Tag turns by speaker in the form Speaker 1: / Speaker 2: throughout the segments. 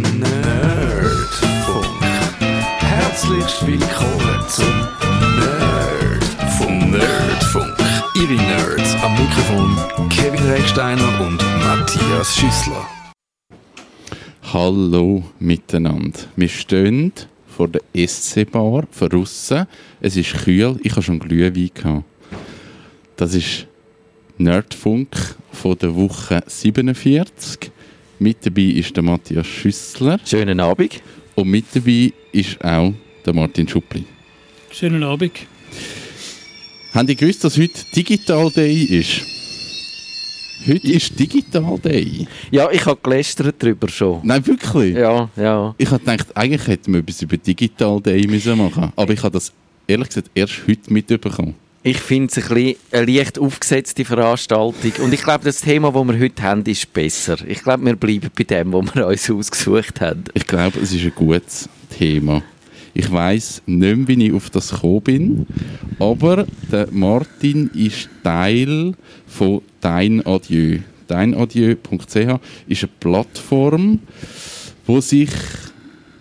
Speaker 1: Nerdfunk. Herzlich willkommen zum Nerdfunk. Nerdfunk. Ihre Nerds am Mikrofon Kevin Recksteiner und Matthias Schüssler.
Speaker 2: Hallo miteinander. Wir stehen vor der SC-Bar draussen. Es ist kühl, ich habe schon Glühwein. Das ist Nerdfunk von der Woche 47. Mit dabei ist der Matthias Schüssler
Speaker 3: Schönen Abend.
Speaker 2: und mit dabei ist auch der Martin Schuppli.
Speaker 4: Schönen Abend.
Speaker 2: Habt ihr gewusst, dass heute Digital Day ist? Heute ist Digital Day.
Speaker 3: Ja, ich habe gelästert darüber schon.
Speaker 2: Nein, wirklich?
Speaker 3: Ja, ja.
Speaker 2: Ich habe gedacht, eigentlich hätten wir etwas über Digital Day müssen machen Aber ich habe das ehrlich gesagt erst heute mitbekommen.
Speaker 3: Ich finde es ein bisschen eine leicht aufgesetzte Veranstaltung. Und ich glaube, das Thema, das wir heute haben, ist besser. Ich glaube, wir bleiben bei dem, was wir uns ausgesucht haben.
Speaker 2: Ich glaube, es ist ein gutes Thema. Ich weiß nicht mehr, wie ich auf das gekommen bin, aber der Martin ist Teil von Dein Adieu. Deinadieu.ch ist eine Plattform, wo sich,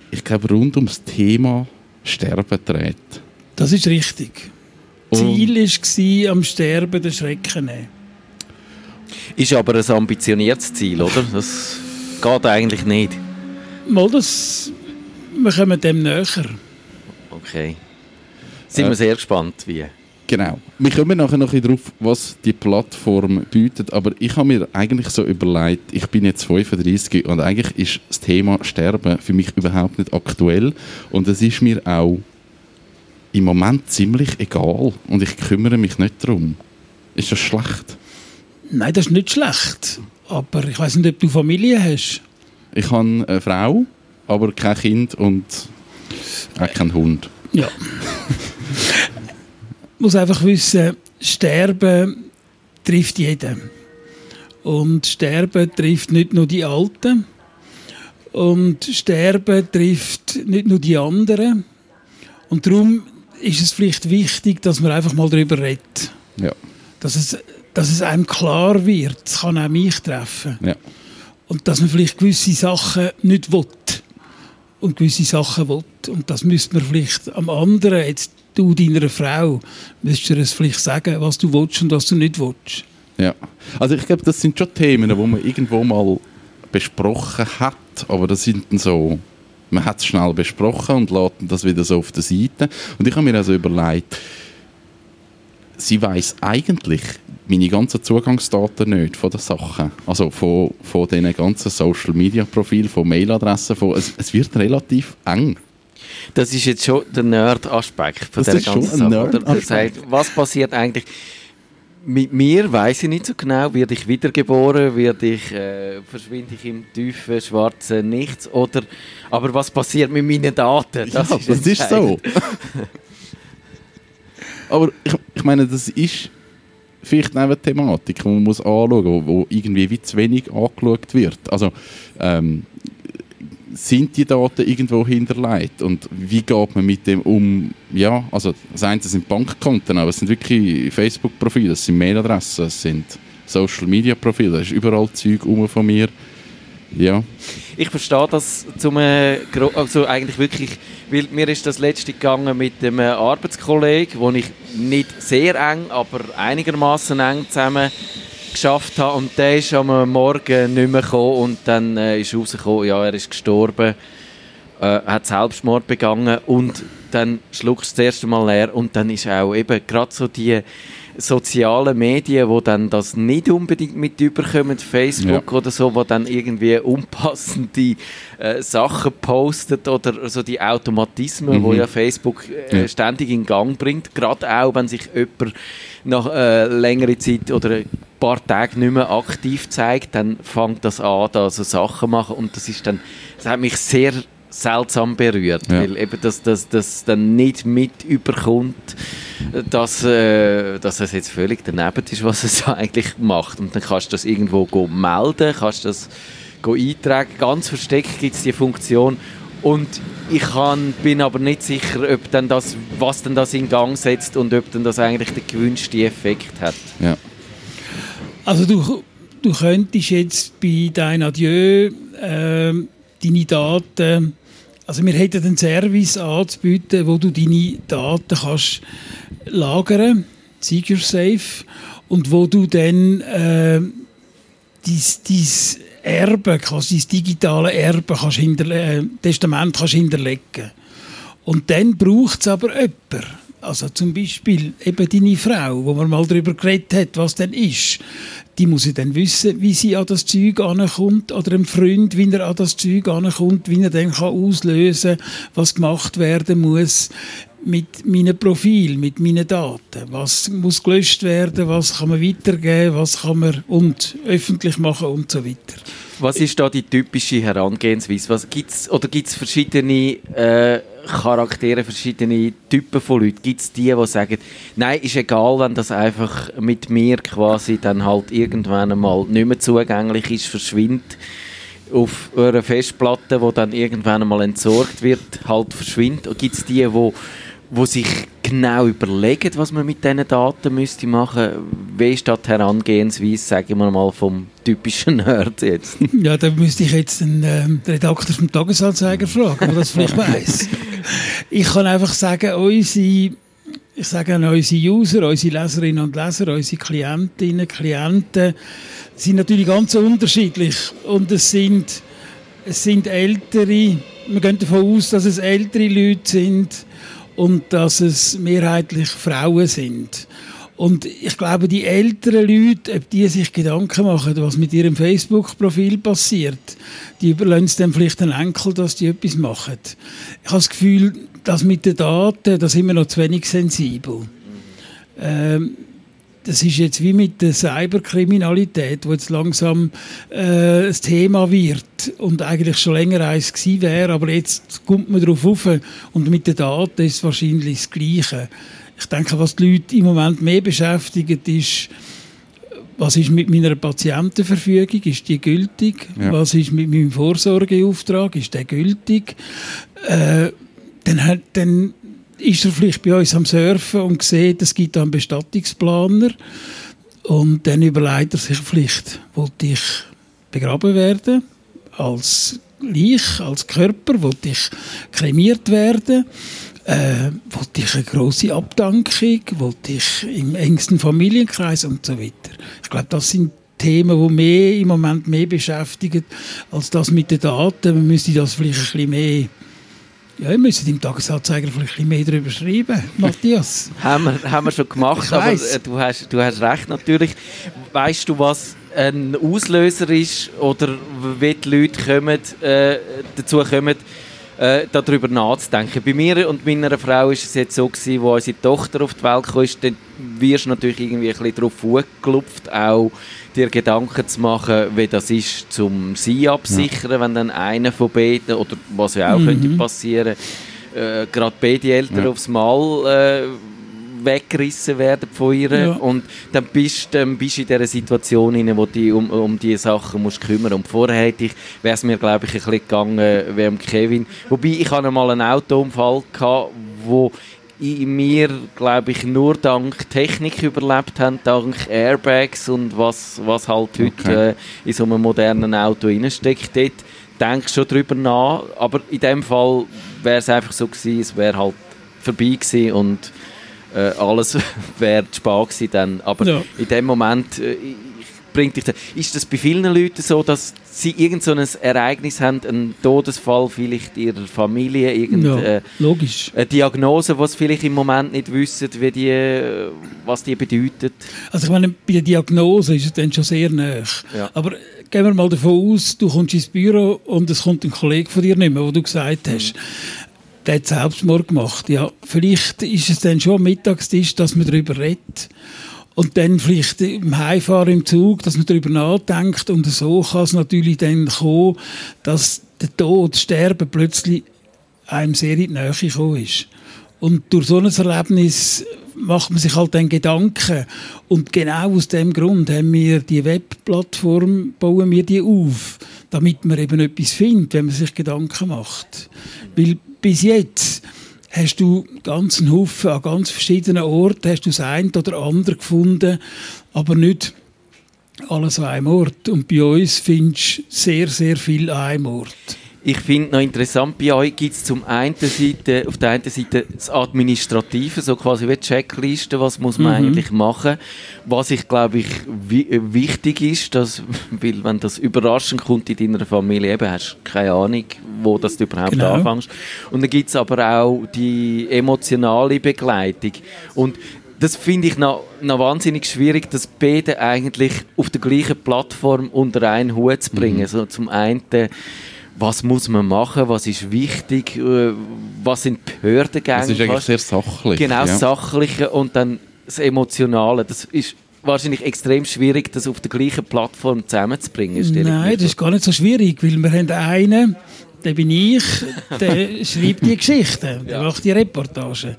Speaker 2: ich glaube, rund ums Thema Sterben dreht.
Speaker 4: Das ist richtig. Ziel war, am Sterben den Schrecken nehmen.
Speaker 3: Ist aber ein ambitioniertes Ziel, oder? Das geht eigentlich nicht.
Speaker 4: Mal das, wir kommen dem näher.
Speaker 3: Okay. Sind
Speaker 2: Äh.
Speaker 3: wir sehr gespannt, wie.
Speaker 2: Genau. Wir kommen nachher noch ein drauf, was die Plattform bietet, aber ich habe mir eigentlich so überlegt, ich bin jetzt 35 und eigentlich ist das Thema Sterben für mich überhaupt nicht aktuell und es ist mir auch im Moment ziemlich egal und ich kümmere mich nicht darum. Ist das schlecht?
Speaker 4: Nein, das ist nicht schlecht. Aber ich weiß nicht, ob du Familie hast.
Speaker 2: Ich habe eine Frau, aber kein Kind und auch keinen Hund.
Speaker 4: Ja. Ich muss einfach wissen, Sterben trifft jeden. Und Sterben trifft nicht nur die Alten. Und Sterben trifft nicht nur die anderen. Und darum ist es vielleicht wichtig, dass man einfach mal darüber redet.
Speaker 2: Ja.
Speaker 4: Dass es, dass es einem klar wird. Es kann auch mich treffen.
Speaker 2: Ja.
Speaker 4: Und dass man vielleicht gewisse Sachen nicht will. Und gewisse Sachen will. Und das müsste man vielleicht am anderen, jetzt du deiner Frau, müsstest du es vielleicht sagen, was du willst und was du nicht willst.
Speaker 2: Ja, also ich glaube, das sind schon Themen, die man irgendwo mal besprochen hat, aber das sind dann so, man hat es schnell besprochen und lässt das wieder so auf der Seite. Und ich habe mir also überlegt, sie weiß eigentlich meine ganzen Zugangsdaten nicht von den Sachen, also von, von diesen ganzen Social Media Profilen, von Mailadressen, von, es, es wird relativ eng.
Speaker 3: Das ist jetzt schon der Nerd-Aspekt von
Speaker 2: Das schon
Speaker 3: ganzen Sache. Das heißt, was passiert eigentlich? Mit mir weiß ich nicht so genau, werde ich wiedergeboren, werde ich, äh, verschwinde ich im tiefen, schwarzen Nichts oder, aber was passiert mit meinen Daten?
Speaker 2: Das, ja, das ist so. Aber ich, ich meine, das ist vielleicht eine Thematik, die man muss anschauen muss, wo irgendwie wie zu wenig angeschaut wird. Also, ähm, sind die Daten irgendwo hinterlegt und wie geht man mit dem um? Ja, also das eine sind Bankkonten, aber es sind wirklich Facebook-Profile, es sind Mailadressen, es sind Social-Media-Profile, da ist überall Zeug rum von mir. Ja,
Speaker 3: Ich verstehe das zum, äh, also eigentlich wirklich, weil mir ist das letzte gegangen mit einem äh, Arbeitskollegen, wo ich nicht sehr eng, aber einigermaßen eng zusammen geschafft habe. Und der ist am Morgen nicht mehr gekommen. Und dann äh, ist rausgekommen, ja, er ist gestorben, äh, hat Selbstmord begangen. Und dann schluckst du das erste Mal leer. Und dann ist auch eben gerade so die sozialen Medien, wo dann das nicht unbedingt mit überkommen, Facebook
Speaker 2: Ja.
Speaker 3: oder so, wo dann irgendwie unpassende äh, Sachen postet oder so die Automatismen,
Speaker 2: Mhm.
Speaker 3: wo ja Facebook äh,
Speaker 2: Ja.
Speaker 3: ständig in Gang bringt, gerade auch, wenn sich jemand nach äh, längerer Zeit oder ein paar Tagen nicht mehr aktiv zeigt, dann fängt das an, da so Sachen zu machen und das ist dann, das hat mich sehr seltsam berührt,
Speaker 2: Ja.
Speaker 3: weil eben das, das, das dann nicht mit überkommt, dass, äh, dass es jetzt völlig daneben ist, was es eigentlich macht. Und dann kannst du das irgendwo go melden, kannst das go eintragen. Ganz versteckt gibt es die Funktion. Und ich kann, bin aber nicht sicher, ob dann das, was denn das in Gang setzt und ob dann das eigentlich den gewünschten Effekt hat.
Speaker 2: ja.
Speaker 4: Also du, du könntest jetzt bei dein Adieu ähm, deine Daten, also wir hätten einen Service anzubieten, wo du deine Daten kannst lagern, secure safe, und wo du dann äh, dein, Erbe, quasi dein digitale Erbe kannst hinterle äh, Testament kannst hinterlegen. Und dann braucht es aber jemanden, also zum Beispiel eben deine Frau, wo man mal darüber geredet hat, was denn ist, die muss ja dann wissen, wie sie an das Zeug ankommt oder ein Freund, wie er an das Zeug ankommt, wie er dann kann auslösen kann, was gemacht werden muss mit meinem Profil, mit meinen Daten. Was muss gelöscht werden, was kann man weitergeben, was kann man und öffentlich machen und so weiter.
Speaker 3: Was ist da die typische Herangehensweise? Was gibt's, oder gibt es verschiedene äh, Charaktere, verschiedene Typen von Leuten? Gibt es die, die sagen, nein, ist egal, wenn das einfach mit mir quasi dann halt irgendwann einmal nicht mehr zugänglich ist, verschwindet auf einer Festplatte, die dann irgendwann einmal entsorgt wird, halt verschwindet? Gibt es die, die wo sich genau überlegen, was man mit diesen Daten müsste machen. Wie ist das Herangehensweise, sagen wir mal, vom typischen Nerd jetzt?
Speaker 4: Ja, da müsste ich jetzt den, äh, den Redakteur vom Tagesanzeiger fragen, der das vielleicht weiß. Ich kann einfach sagen, unsere, ich sage an unsere User, unsere Leserinnen und Leser, unsere Klientinnen und Klienten sind natürlich ganz unterschiedlich und es sind, es sind ältere, wir gehen davon aus, dass es ältere Leute sind, und dass es mehrheitlich Frauen sind. Und ich glaube, die älteren Leute, ob die sich Gedanken machen, was mit ihrem Facebook-Profil passiert, die überlassen es dann vielleicht den Enkel, dass die etwas machen. Ich habe das Gefühl, dass mit den Daten, da sind wir noch zu wenig sensibel. Ähm, das ist jetzt wie mit der Cyberkriminalität, wo jetzt langsam äh, ein Thema wird und eigentlich schon länger eins gewesen wäre, aber jetzt kommt man darauf auf und mit den Daten ist es wahrscheinlich das Gleiche. Ich denke, was die Leute im Moment mehr beschäftigt, ist, was ist mit meiner Patientenverfügung, ist die gültig? Ja. Was ist mit meinem Vorsorgeauftrag, ist der gültig? Äh, dann, hat, dann ist er vielleicht bei uns am Surfen und sieht, es gibt einen Bestattungsplaner und dann überlegt er sich vielleicht, wollte ich begraben werden als Leich, als Körper, wollte ich kremiert werden, äh, wollte ich eine große Abdankung, wollte ich im engsten Familienkreis und so weiter. Ich glaube, das sind Themen, die mehr im Moment mehr beschäftigen als das mit den Daten. Man müsste das vielleicht ein bisschen mehr ja, wir müssen im Tagesanzeiger vielleicht ein bisschen mehr darüber schreiben, Matthias.
Speaker 3: haben, wir, haben wir schon gemacht, aber äh, du, hast, du hast recht natürlich. Weißt du, was ein Auslöser ist oder wie die Leute kommen, äh, dazu kommen, äh, darüber nachzudenken. Bei mir und meiner Frau ist es jetzt so gewesen, wo unsere Tochter auf die Welt kam, dann wirst du natürlich irgendwie ein bisschen darauf vorgelupft, auch dir Gedanken zu machen, wie das ist, zum sie absichern, ja. wenn dann einer von beiden, oder was ja auch mhm. könnte passieren, äh, gerade beide Eltern ja. aufs Mal äh, weggerissen werden von ihr ja. und dann bist, dann bist du in dieser Situation, in wo du um, um diese Sachen musst kümmern und vorher wäre es mir glaube ich ein bisschen gegangen wie am Kevin, wobei ich hatte mal einen Autounfall gehabt, wo in mir, glaube ich, nur dank Technik überlebt haben, dank Airbags und was, was halt heute okay. äh, in so einem modernen Auto reinsteckt. Dort denkst schon drüber nach, aber in dem Fall wäre es einfach so gewesen, es wäre halt vorbei gewesen und äh, alles wäre spät gewesen dann. Aber ja. in dem Moment äh, bringt dich Ist das bei vielen Leuten so, dass sie irgend so ein Ereignis haben, einen Todesfall vielleicht ihrer Familie, irgendeine ja,
Speaker 4: äh, logisch.
Speaker 3: eine Diagnose, was vielleicht im Moment nicht wissen, wie die, was die bedeutet?
Speaker 4: Also ich meine, bei der Diagnose ist es dann schon sehr nah. Ja. Aber gehen wir mal davon aus, du kommst ins Büro und es kommt ein Kollege von dir nicht mehr, wo du gesagt hast, mhm. Der hat Selbstmord gemacht. Ja, vielleicht ist es dann schon am Mittagstisch, dass man darüber redet und dann vielleicht im Heimfahren im Zug, dass man darüber nachdenkt und so kann es natürlich dann kommen, dass der Tod, das Sterben plötzlich einem sehr in die Nähe gekommen ist. Und durch so ein Erlebnis macht man sich halt dann Gedanken. Und genau aus dem Grund haben wir die Webplattform, bauen wir die auf, damit man eben etwas findet, wenn man sich Gedanken macht. Weil bis jetzt hast du ganz einen Haufen an ganz verschiedenen Orten, hast du das eine oder andere gefunden, aber nicht alles an einem Ort. Und bei uns findest du sehr, sehr viel an einem Ort.
Speaker 3: Ich finde noch interessant, bei euch gibt es zum einen Seite, auf der einen Seite das Administrative, so quasi wie Checkliste, was muss man mhm. eigentlich machen. Was ich glaube ich wichtig ist, dass, weil wenn das überraschend kommt in deiner Familie, eben hast du keine Ahnung, wo das du überhaupt genau. anfängst. Und dann gibt es aber auch die emotionale Begleitung. Und das finde ich noch, noch wahnsinnig schwierig, das beide eigentlich auf der gleichen Plattform unter einen Hut zu bringen. Mhm. So zum einen was muss man machen, was ist wichtig, äh, was sind Behördengänge. Das
Speaker 2: ist eigentlich sehr sachlich.
Speaker 3: Genau, ja. das Sachliche und dann das Emotionale. Das ist wahrscheinlich extrem schwierig, das auf der gleichen Plattform zusammenzubringen.
Speaker 4: Nein, das ist gar nicht so schwierig, weil wir haben einen, der bin ich, der schreibt die Geschichten, der ja. macht die Reportagen.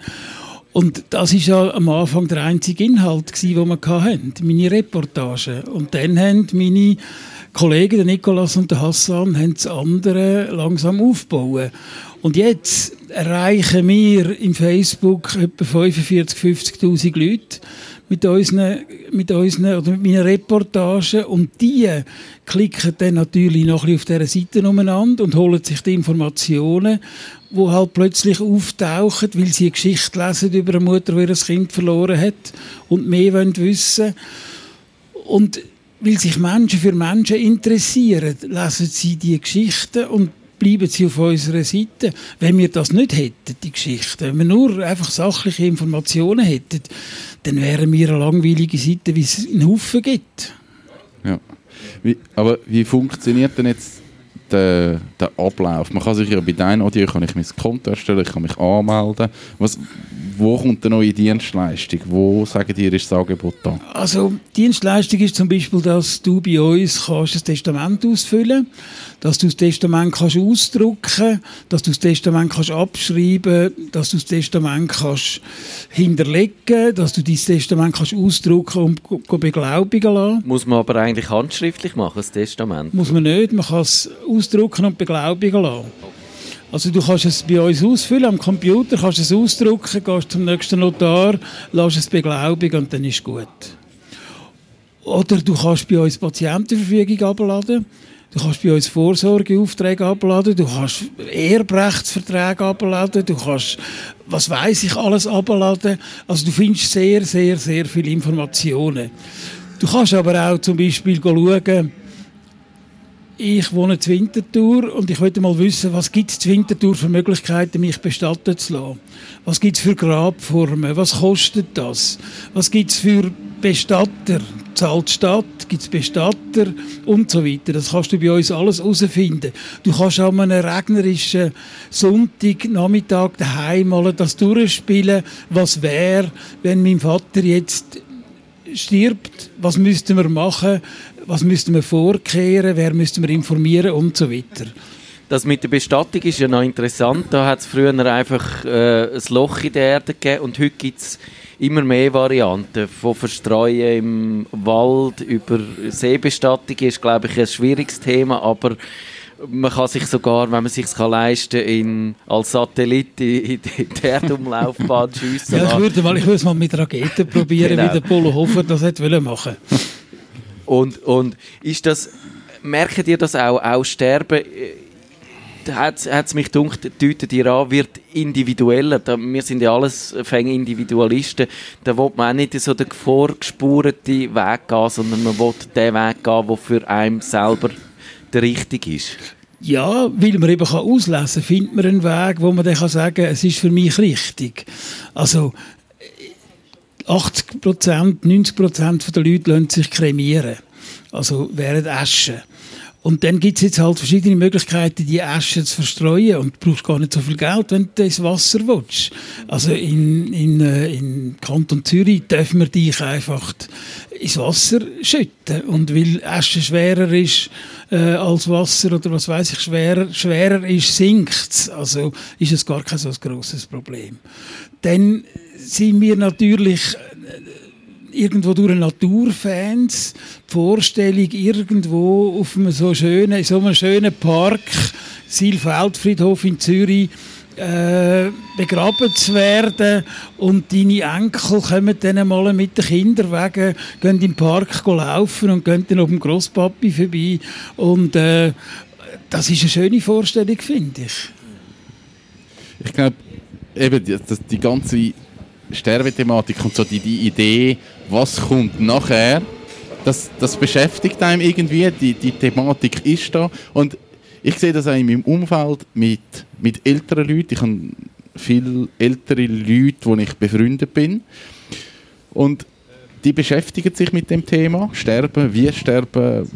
Speaker 4: Und das ist ja am Anfang der einzige Inhalt, den wir hatten, meine Reportagen. Und dann haben meine Kollegen, der Nikolas und der Hassan, haben das andere langsam aufgebaut. Und jetzt erreichen wir im Facebook etwa 45.000, 50.000 Leute mit unseren, mit unseren oder mit meinen Reportagen und die klicken dann natürlich noch ein bisschen auf dieser Seite umeinander und holen sich die Informationen, die halt plötzlich auftauchen, weil sie eine Geschichte lesen über eine Mutter, die ihr Kind verloren hat und mehr wollen wissen und weil sich Menschen für Menschen interessieren, lesen sie die Geschichten und bleiben sie auf unserer Seite. Wenn wir das nicht hätten, die Geschichten, wenn wir nur einfach sachliche Informationen hätten, dann wären wir eine langweilige Seite, wie es einen Haufen gibt.
Speaker 2: Ja. Wie, aber wie funktioniert denn jetzt der, der Ablauf? Man kann sich ja bei deinem Audio kann ich mein Konto erstellen, ich kann mich anmelden. Was, wo kommt eine neue Dienstleistung? Wo, sagen dir, ist das Angebot da?
Speaker 4: Also, Dienstleistung ist zum Beispiel, dass du bei uns kannst ein Testament ausfüllen dass du das Testament kannst ausdrucken dass du das Testament kannst abschreiben dass du das Testament kannst hinterlegen dass du dieses Testament kannst ausdrucken und beglaubigen lassen.
Speaker 3: Muss man aber eigentlich handschriftlich machen, das Testament?
Speaker 4: Muss man nicht, man kann es ausdrucken und beglaubigen lassen. Also du kannst es bei uns ausfüllen am Computer, kannst es ausdrucken, gehst zum nächsten Notar, lässt es beglaubigen und dann ist gut. Oder du kannst bei uns Patientenverfügung abladen. Du kannst bei uns Vorsorgeaufträge abladen, du kannst Erbrechtsverträge abladen, du kannst, was weiß ich, alles abladen. Also du findest sehr, sehr, sehr viele Informationen. Du kannst aber auch zum Beispiel schauen, ich wohne in Winterthur und ich wollte mal wissen, was gibt es in Winterthur für Möglichkeiten, mich bestatten zu lassen? Was gibt es für Grabformen? Was kostet das? Was gibt es für Bestatter? Zahlt die Stadt? Gibt es Bestatter? Und so weiter. Das kannst du bei uns alles herausfinden. Du kannst an einem regnerischen Sonntagnachmittag daheim mal das durchspielen. Was wäre, wenn mein Vater jetzt stirbt? Was müssten wir machen? Was müssten wir vorkehren, wer müssten wir informieren und so weiter.
Speaker 3: Das mit der Bestattung ist ja noch interessant. Da hat es früher einfach äh, ein Loch in der Erde gegeben und heute gibt es immer mehr Varianten. Von Verstreuen im Wald über Seebestattung ist, glaube ich, ein schwieriges Thema, aber man kann sich sogar, wenn man sich leisten kann, als Satellit in, die Erdumlaufbahn schiessen.
Speaker 4: Ja, ich würde mal, ich würde es mal mit Raketen probieren, genau. wie der Polo Hofer das hätte machen
Speaker 3: und, und ist das, merkt ihr das auch, auch Sterben, äh, hat es mich gedacht, deutet ihr an, wird individueller. Da, wir sind ja alles Fänge Individualisten. Da will man auch nicht so den vorgespurten Weg gehen, sondern man will den Weg gehen, der für einen selber der richtige ist.
Speaker 4: Ja, weil man eben auslesen kann, findet man einen Weg, wo man dann sagen kann, es ist für mich richtig. Also 80 Prozent, 90 Prozent der Leute lassen sich kremieren. Also während Asche. Und dann gibt es jetzt halt verschiedene Möglichkeiten, die Asche zu verstreuen. Und du brauchst gar nicht so viel Geld, wenn du ins Wasser willst. Also in, in, äh, in Kanton Zürich dürfen wir dich einfach ins Wasser schütten. Und weil Asche schwerer ist äh, als Wasser oder was weiß ich, schwerer, schwerer ist, sinkt. Also ist es gar kein so grosses Problem. Dann sind wir natürlich äh, irgendwo durch Naturfans die Vorstellung, irgendwo auf einem so schönen, so einem schönen Park, Silfeldfriedhof in Zürich, äh, begraben zu werden und deine Enkel kommen dann mal mit den Kinderwagen, gehen im Park laufen und gehen dann auf dem Grosspapi vorbei und äh, das ist eine schöne Vorstellung, finde ich.
Speaker 2: Ich glaube, eben die, die ganze Sterbethematik und so die, die Idee, was kommt nachher, das, das beschäftigt einem irgendwie. Die, die Thematik ist da. Und ich sehe das auch in meinem Umfeld mit, mit älteren Leuten. Ich habe viele ältere Leute, wo ich befreundet bin. Und die beschäftigen sich mit dem Thema. Sterben, wie sterben,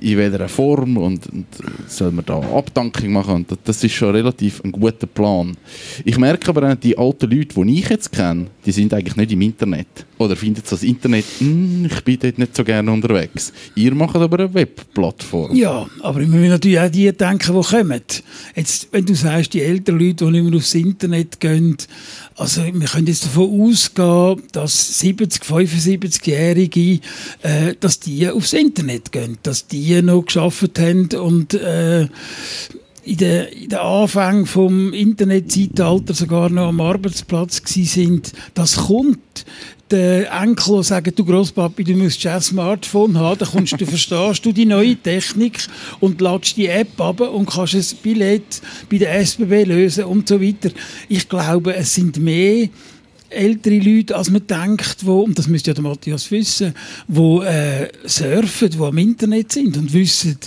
Speaker 2: in welcher Form und, und soll man da Abdankung machen. Und das ist schon relativ ein guter Plan. Ich merke aber auch, die alten Leute, die ich jetzt kenne, die sind eigentlich nicht im Internet. Oder finden das Internet, hm, ich bin dort nicht so gerne unterwegs. Ihr macht aber eine Webplattform.
Speaker 4: Ja, aber wir müssen natürlich auch die denken, die kommen. Jetzt, wenn du sagst, die älteren Leute, die nicht mehr aufs Internet gehen, also wir können jetzt davon ausgehen, dass 70, 75-Jährige, äh, dass die aufs Internet gehen, dass die noch geschafft haben und äh, in den, in den Anfängen vom Internetzeitalter sogar noch am Arbeitsplatz sind. Das kommt der Enkel sagen, du Großpapi, du musst ein Smartphone haben, dann kommst du, verstehst du die neue Technik und ladest die App ab und kannst ein Billett bei der SBB lösen und so weiter. Ich glaube, es sind mehr ältere Leute, als man denkt, wo, und das müsste ja der Matthias wissen, wo äh, surfen, die am Internet sind und wissen,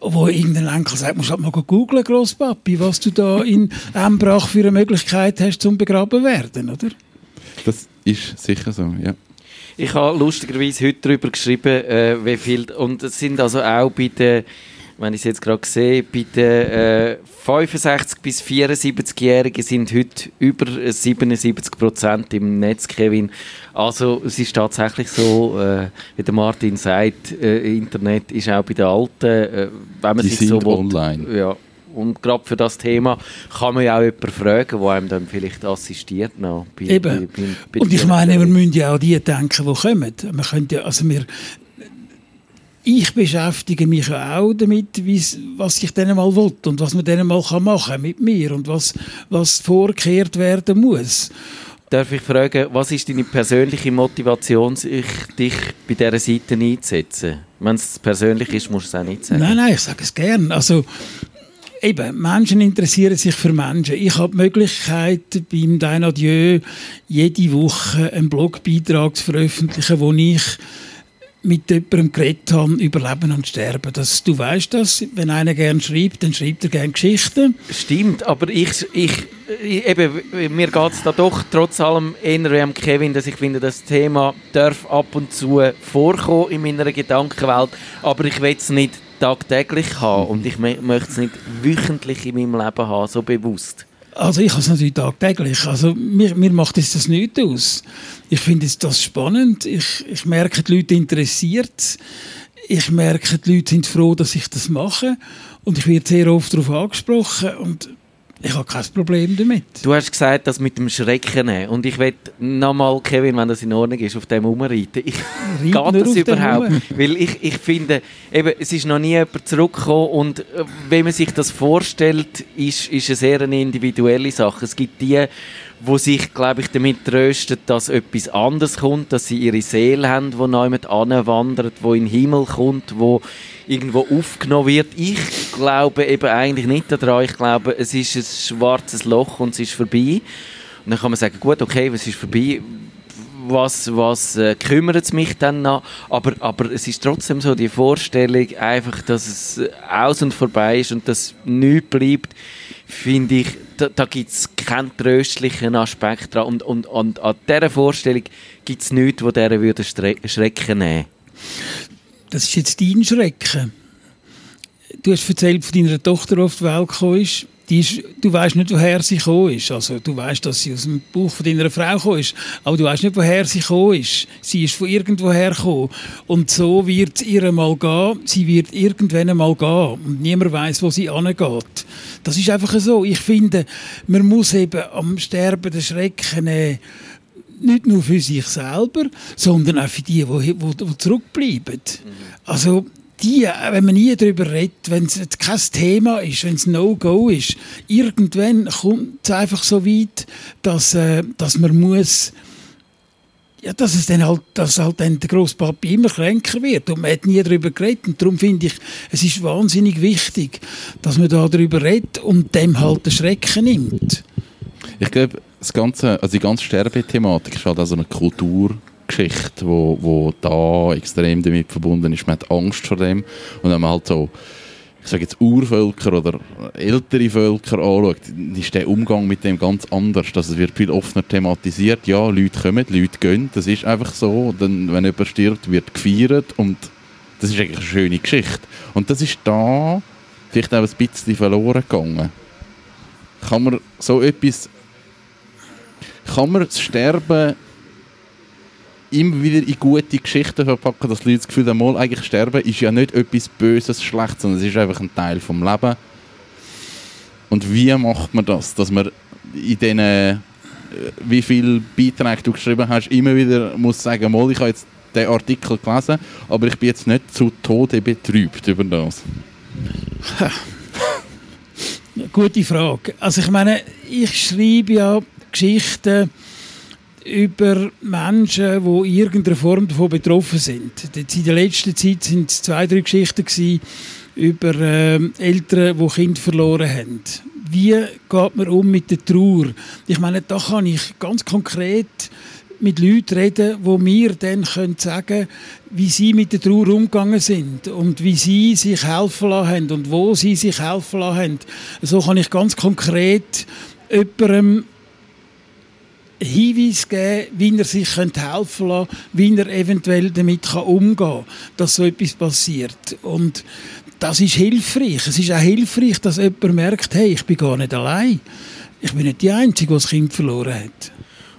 Speaker 4: wo irgendein Enkel sagt, musst halt mal googeln, Großpapi, was du da in Embrach für eine Möglichkeit hast, zum begraben werden, oder?
Speaker 2: Das ist sicher so, ja.
Speaker 3: Ich habe lustigerweise heute darüber geschrieben, äh, wie viel, und es sind also auch bei den, wenn ich es jetzt gerade sehe, bei den äh, 65- bis 74-Jährigen sind heute über 77 Prozent im Netz, Kevin. Also es ist tatsächlich so, äh, wie der Martin sagt, äh, Internet ist auch bei den Alten, äh, wenn man
Speaker 2: Die
Speaker 3: sich
Speaker 2: sind
Speaker 3: so will,
Speaker 2: online.
Speaker 3: ja, und gerade für das Thema kann man ja auch jemanden fragen, der einem dann vielleicht assistiert. Noch bei,
Speaker 4: Eben.
Speaker 3: bei- bei- bei
Speaker 4: Und ich meine, wir müssen ja auch die denken, die kommen. Wir können ja, also wir, ich beschäftige mich ja auch damit, was ich denen mal will und was man denen mal kann machen mit mir und was, was vorgekehrt werden muss.
Speaker 3: Darf ich fragen, was ist deine persönliche Motivation, sich dich bei dieser Seite einzusetzen? Wenn es persönlich ist, musst du es auch nicht sagen.
Speaker 4: Nein, nein, ich sage es gern. Also, eben, Menschen interessieren sich für Menschen. Ich habe die Möglichkeit, beim Dein Adieu jede Woche einen Blogbeitrag zu veröffentlichen, wo ich mit jemandem geredet habe über Leben und Sterben. Das, du weißt das, wenn einer gern schreibt, dann schreibt er gerne Geschichten.
Speaker 3: Stimmt, aber ich, ich, eben, mir geht es da doch trotz allem eher wie Kevin, dass ich finde, das Thema darf ab und zu vorkommen in meiner Gedankenwelt, aber ich will es nicht tagtäglich haben und ich mö- möchte es nicht wöchentlich in meinem Leben haben, so bewusst.
Speaker 4: Also ich habe es natürlich tagtäglich. Also mir, mir macht es das nicht aus. Ich finde das spannend. Ich, ich merke, die Leute interessiert es. Ich merke, die Leute sind froh, dass ich das mache. Und ich werde sehr oft darauf angesprochen. Und ich habe kein Problem damit.
Speaker 3: Du hast gesagt, das mit dem Schrecken und ich will nochmal, Kevin, wenn das in Ordnung ist, auf dem umreiten. Ich, geht das überhaupt? Weil ich, ich finde, eben, es ist noch nie jemand zurückgekommen und äh, wenn man sich das vorstellt, ist, ist eine individuelle Sache. Es gibt die, die sich, glaube ich, damit trösten, dass etwas anderes kommt, dass sie ihre Seele haben, die mit anwandert, wo in den Himmel kommt, wo irgendwo aufgenommen wird. Ich glaube eben eigentlich nicht daran. Ich glaube, es ist ein schwarzes Loch und es ist vorbei. Und dann kann man sagen, gut, okay, es ist vorbei was, was äh, kümmert es mich dann noch? Aber, aber es ist trotzdem so die Vorstellung, einfach, dass es äh, aus und vorbei ist und dass nichts bleibt, finde ich, da, da gibt es keinen tröstlichen Aspekt dran. Und, und, und an dieser Vorstellung gibt es nichts, wo dieser würde Schrecken nehmen
Speaker 4: Das ist jetzt dein Schrecken. Du hast erzählt von deiner Tochter, die auf die Welt gekommen ist. Die ist du weißt nicht, woher sie gekommen ist. Also, du weißt, dass sie aus dem Bauch von deiner Frau gekommen ist. Aber du weißt nicht, woher sie gekommen ist. Sie ist von irgendwoher gekommen. Und so wird es ihr einmal gehen. Sie wird irgendwann einmal gehen. Und niemand weiß, wo sie angeht. Das ist einfach so. Ich finde, man muss eben am Sterben den Schrecken nehmen nicht nur für sich selber, sondern auch für die, die, die, die zurückbleiben. Also die, wenn man nie darüber redet, wenn es kein Thema ist, wenn es No-Go ist, irgendwann kommt es einfach so weit, dass, äh, dass man muss ja, dass es dann halt, dass halt dann der Grosspapi immer kränker wird und man hat nie darüber geredet und darum finde ich, es ist wahnsinnig wichtig, dass man da darüber redet und dem halt den Schrecken nimmt.
Speaker 2: Ich glaube, das ganze, also die ganze Sterbethematik ist halt auch so eine Kulturgeschichte, wo, wo da extrem damit verbunden ist. Man hat Angst vor dem und wenn man halt so ich sage jetzt Urvölker oder ältere Völker anschaut, ist der Umgang mit dem ganz anders. Also wird viel offener thematisiert. Ja, Leute kommen, Leute gehen, das ist einfach so. Dann, wenn jemand stirbt, wird gefeiert und das ist eigentlich eine schöne Geschichte. Und das ist da vielleicht auch ein bisschen verloren gegangen. Kann man so etwas, kann man das Sterben immer wieder in gute Geschichten verpacken, dass Leute das Gefühl haben, mal eigentlich sterben ist ja nicht etwas Böses, Schlechtes, sondern es ist einfach ein Teil vom Leben. Und wie macht man das, dass man in diesen, äh, wie viele Beiträge du geschrieben hast, immer wieder muss sagen, mal, ich habe jetzt den Artikel gelesen, aber ich bin jetzt nicht zu Tode betrübt über das.
Speaker 4: Gute Frage. Also ich meine, ich schreibe ja Geschichten, über Menschen, die in irgendeiner Form davon betroffen sind. in der letzten Zeit sind es zwei, drei Geschichten über äh, Eltern, die Kinder verloren haben. Wie geht man um mit der Trauer? Ich meine, da kann ich ganz konkret mit Leuten reden, wo mir dann können sagen wie sie mit der Trauer umgegangen sind und wie sie sich helfen lassen haben und wo sie sich helfen lassen haben. So kann ich ganz konkret jemandem Hinweis geben, wie er sich helfen kann, wie er eventuell damit umgehen kann, dass so etwas passiert. Und das ist hilfreich. Es ist auch hilfreich, dass jemand merkt, hey, ich bin gar nicht allein. Ich bin nicht die Einzige, die das Kind verloren hat.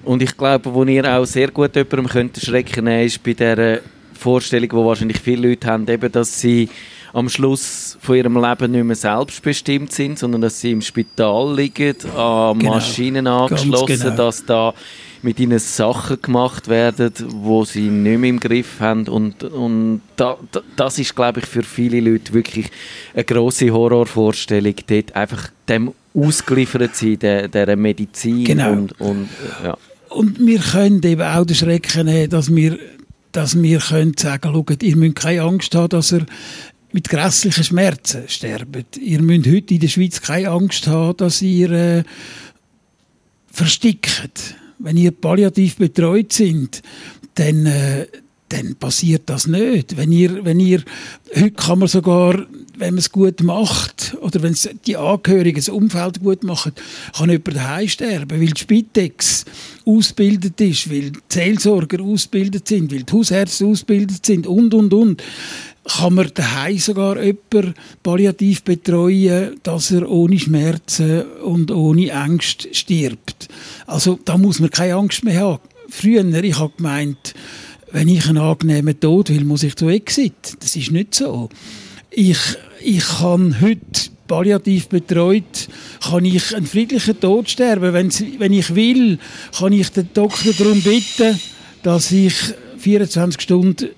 Speaker 3: Und ich glaube, wo ihr auch sehr gut jemandem könnt Schrecken nehmen ist bei dieser Vorstellung, die wahrscheinlich viele Leute haben, eben, dass sie am Schluss von ihrem Leben nicht mehr selbstbestimmt sind, sondern dass sie im Spital liegen, an genau. Maschinen angeschlossen, genau. dass da mit ihnen Sachen gemacht werden, wo sie nicht mehr im Griff haben und, und da, da, das ist, glaube ich, für viele Leute wirklich eine große Horrorvorstellung, dort einfach dem ausgeliefert sein, der, der Medizin
Speaker 4: genau.
Speaker 3: und, und ja.
Speaker 4: Und wir können eben auch den Schrecken haben, dass wir dass wir können sagen können, ihr müsst keine Angst haben, dass er mit grässlichen Schmerzen sterben. Ihr müsst heute in der Schweiz keine Angst haben, dass ihr äh, verstickt. Wenn ihr palliativ betreut sind, dann, äh, dann passiert das nicht. Wenn ihr, wenn ihr, heute kann man sogar, wenn man es gut macht, oder wenn die Angehörigen das Umfeld gut machen, kann jemand daheim sterben, weil die Spitex ausgebildet ist, weil die Seelsorger ausgebildet sind, weil die Hausärzte ausgebildet sind und, und, und kann man daheim sogar jemanden palliativ betreuen, dass er ohne Schmerzen und ohne Angst stirbt. Also da muss man keine Angst mehr haben. Früher, ich habe gemeint, wenn ich einen angenehmen Tod will, muss ich zu Exit. Das ist nicht so. Ich, ich kann heute palliativ betreut, kann ich einen friedlichen Tod sterben. Wenn's, wenn ich will, kann ich den Doktor darum bitten, dass ich 24 Stunden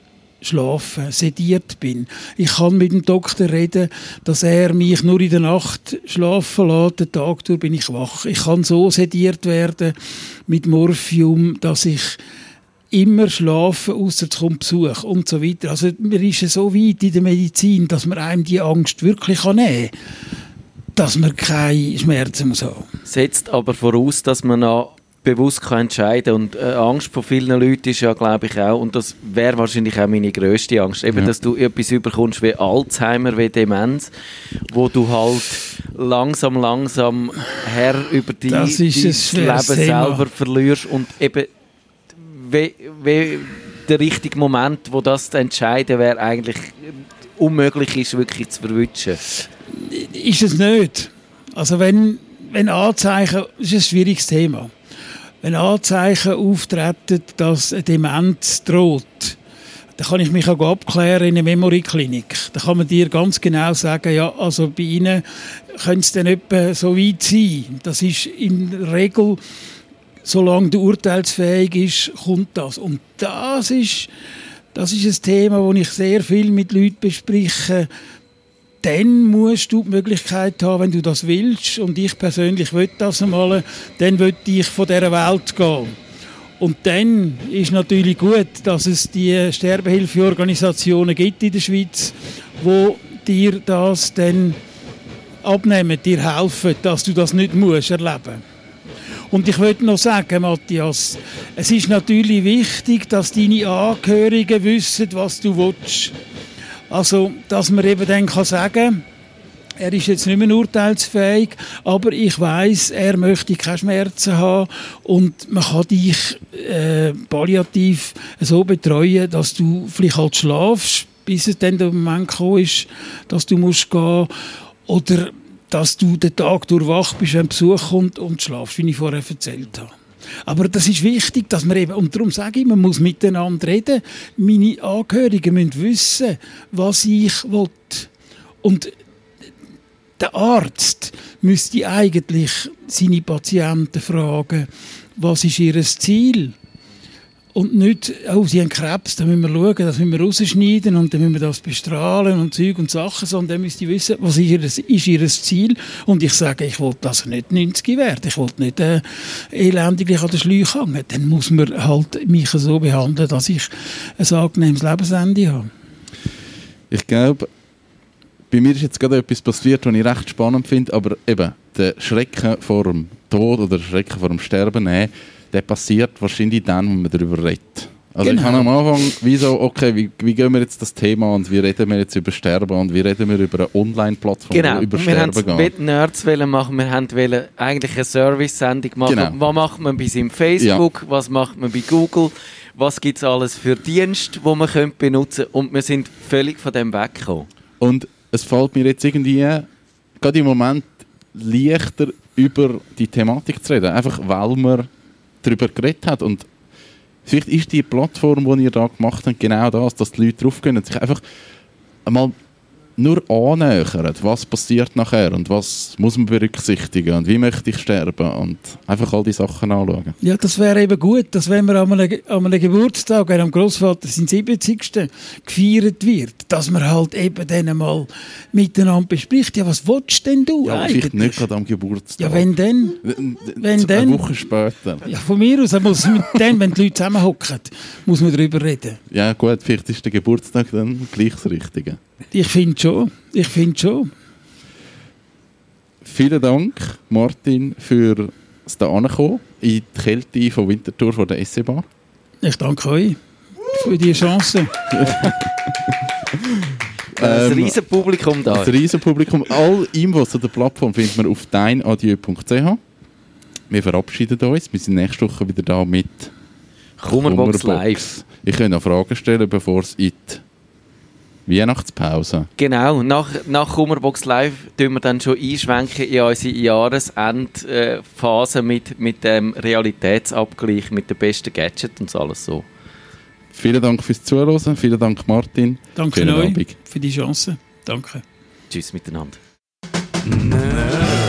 Speaker 4: schlafen, sediert bin. Ich kann mit dem Doktor reden, dass er mich nur in der Nacht schlafen lässt, den Tag durch bin ich wach. Ich kann so sediert werden mit Morphium, dass ich immer schlafen, außer es kommt Besuch und so weiter. Also man ist so weit in der Medizin, dass man einem die Angst wirklich nehmen kann dass man keine Schmerzen muss haben.
Speaker 3: Setzt aber voraus, dass man auch bewusst kann entscheiden und äh, Angst von vielen Leuten ist ja, glaube ich, auch, und das wäre wahrscheinlich auch meine grösste Angst, eben, ja. dass du etwas überkommst wie Alzheimer, wie Demenz, wo du halt langsam, langsam Herr über die, dein Leben Thema. selber verlierst und eben wie, wie der richtige Moment, wo das zu entscheiden wäre, eigentlich unmöglich ist, wirklich zu verwünschen.
Speaker 4: Ist es nicht. Also wenn, wenn Anzeichen, das ist ein schwieriges Thema wenn Anzeichen auftreten, dass eine Demenz droht, dann kann ich mich auch abklären in einer Memory-Klinik. Da kann man dir ganz genau sagen, ja, also bei Ihnen könnte es dann etwa so weit sein. Das ist in der Regel, solange der urteilsfähig ist, kommt das. Und das ist, das ist ein Thema, das ich sehr viel mit Leuten bespreche dann musst du die Möglichkeit haben, wenn du das willst, und ich persönlich will das einmal, dann will ich von dieser Welt gehen. Und dann ist natürlich gut, dass es die Sterbehilfeorganisationen gibt in der Schweiz, wo dir das dann abnehmen, dir helfen, dass du das nicht musst erleben. Und ich würde noch sagen, Matthias, es ist natürlich wichtig, dass deine Angehörigen wissen, was du willst. Also, dass man eben dann kann sagen er ist jetzt nicht mehr urteilsfähig, aber ich weiß, er möchte keine Schmerzen haben und man kann dich äh, palliativ so betreuen, dass du vielleicht halt schlafst, bis es dann der Moment gekommen ist, dass du musst gehen oder dass du den Tag durchwach bist, wenn Besuch kommt und schlafst, wie ich vorher erzählt habe. Aber das ist wichtig, dass man eben, und darum sage ich, man muss miteinander reden. Meine Angehörigen müssen wissen, was ich will. Und der Arzt müsste eigentlich seine Patienten fragen, was ist ihr Ziel? Und nicht, oh, sie haben Krebs, dann müssen wir schauen, das müssen wir rausschneiden und dann müssen wir das bestrahlen und Zeug und Sachen, sondern dann müsst ihr wissen, was ist ihr, ist ihr Ziel. Und ich sage, ich wollte also nicht 90 werden, ich wollte nicht äh, elendiglich an der Schläuche hängen. Dann muss man halt mich so behandeln, dass ich ein angenehmes Lebensende habe.
Speaker 2: Ich glaube, bei mir ist jetzt gerade etwas passiert, was ich recht spannend finde, aber eben, der Schrecken vor dem Tod oder der Schrecken vor dem Sterben, nee, der passiert wahrscheinlich dann, wenn man darüber redet. Also genau. ich habe am Anfang wie so, okay, wie, wie gehen wir jetzt das Thema und wie reden wir jetzt über Sterben und wie reden wir über eine Online-Plattform,
Speaker 3: genau.
Speaker 2: über
Speaker 3: Sterben wir geht. Wir Nerds machen, wir wollten eigentlich eine Service-Sendung machen. Genau. Was macht man bei seinem Facebook, ja. was macht man bei Google, was gibt es alles für Dienste, die man könnte benutzen könnte und wir sind völlig von dem weggekommen.
Speaker 2: Und es fällt mir jetzt irgendwie, gerade im Moment, leichter über die Thematik zu reden, einfach weil man darüber geredet hat. Und vielleicht ist die Plattform, die ihr da gemacht habt, genau das, dass die Leute drauf können, sich einfach einmal nur annähern, was passiert nachher und was muss man berücksichtigen und wie möchte ich sterben und einfach all die Sachen anschauen.
Speaker 4: Ja, das wäre eben gut, dass wenn man an einem, an einem Geburtstag, am Großvater sein 70. gefeiert wird, dass man halt eben dann mal miteinander bespricht, ja, was willst denn du
Speaker 2: ja,
Speaker 4: eigentlich?
Speaker 2: vielleicht nicht gerade am Geburtstag.
Speaker 4: Ja, wenn denn?
Speaker 2: wenn denn? Eine Woche später.
Speaker 4: Ja, von mir aus, muss man dann, wenn die Leute zusammenhocken, muss man darüber reden.
Speaker 2: Ja gut, vielleicht ist der Geburtstag dann gleich das Richtige.
Speaker 4: Ich finde schon. Ich finde schon.
Speaker 2: Vielen Dank, Martin, für das da ankommen in die Kälte von Winterthur von der SE-Bar.
Speaker 4: Ich danke euch für die Chance.
Speaker 3: ein ähm, riesen Publikum da.
Speaker 2: Ein riesen Publikum. All Infos zu der Plattform findet man auf deinadieu.ch. Wir verabschieden uns. Wir sind nächste Woche wieder da mit
Speaker 3: Kummerbox, Kummerbox. Live.
Speaker 2: Ich kann noch Fragen stellen, bevor es in die Weihnachtspause.
Speaker 3: Genau, nach, nach Kummerbox Live tun wir dann schon einschwenken in unsere Jahresendphase mit, mit dem Realitätsabgleich, mit den besten Gadgets und alles so.
Speaker 2: Vielen Dank fürs Zuhören, vielen Dank Martin.
Speaker 4: Danke Schönen euch Abend. für die Chance. Danke.
Speaker 3: Tschüss miteinander.
Speaker 1: Nerd,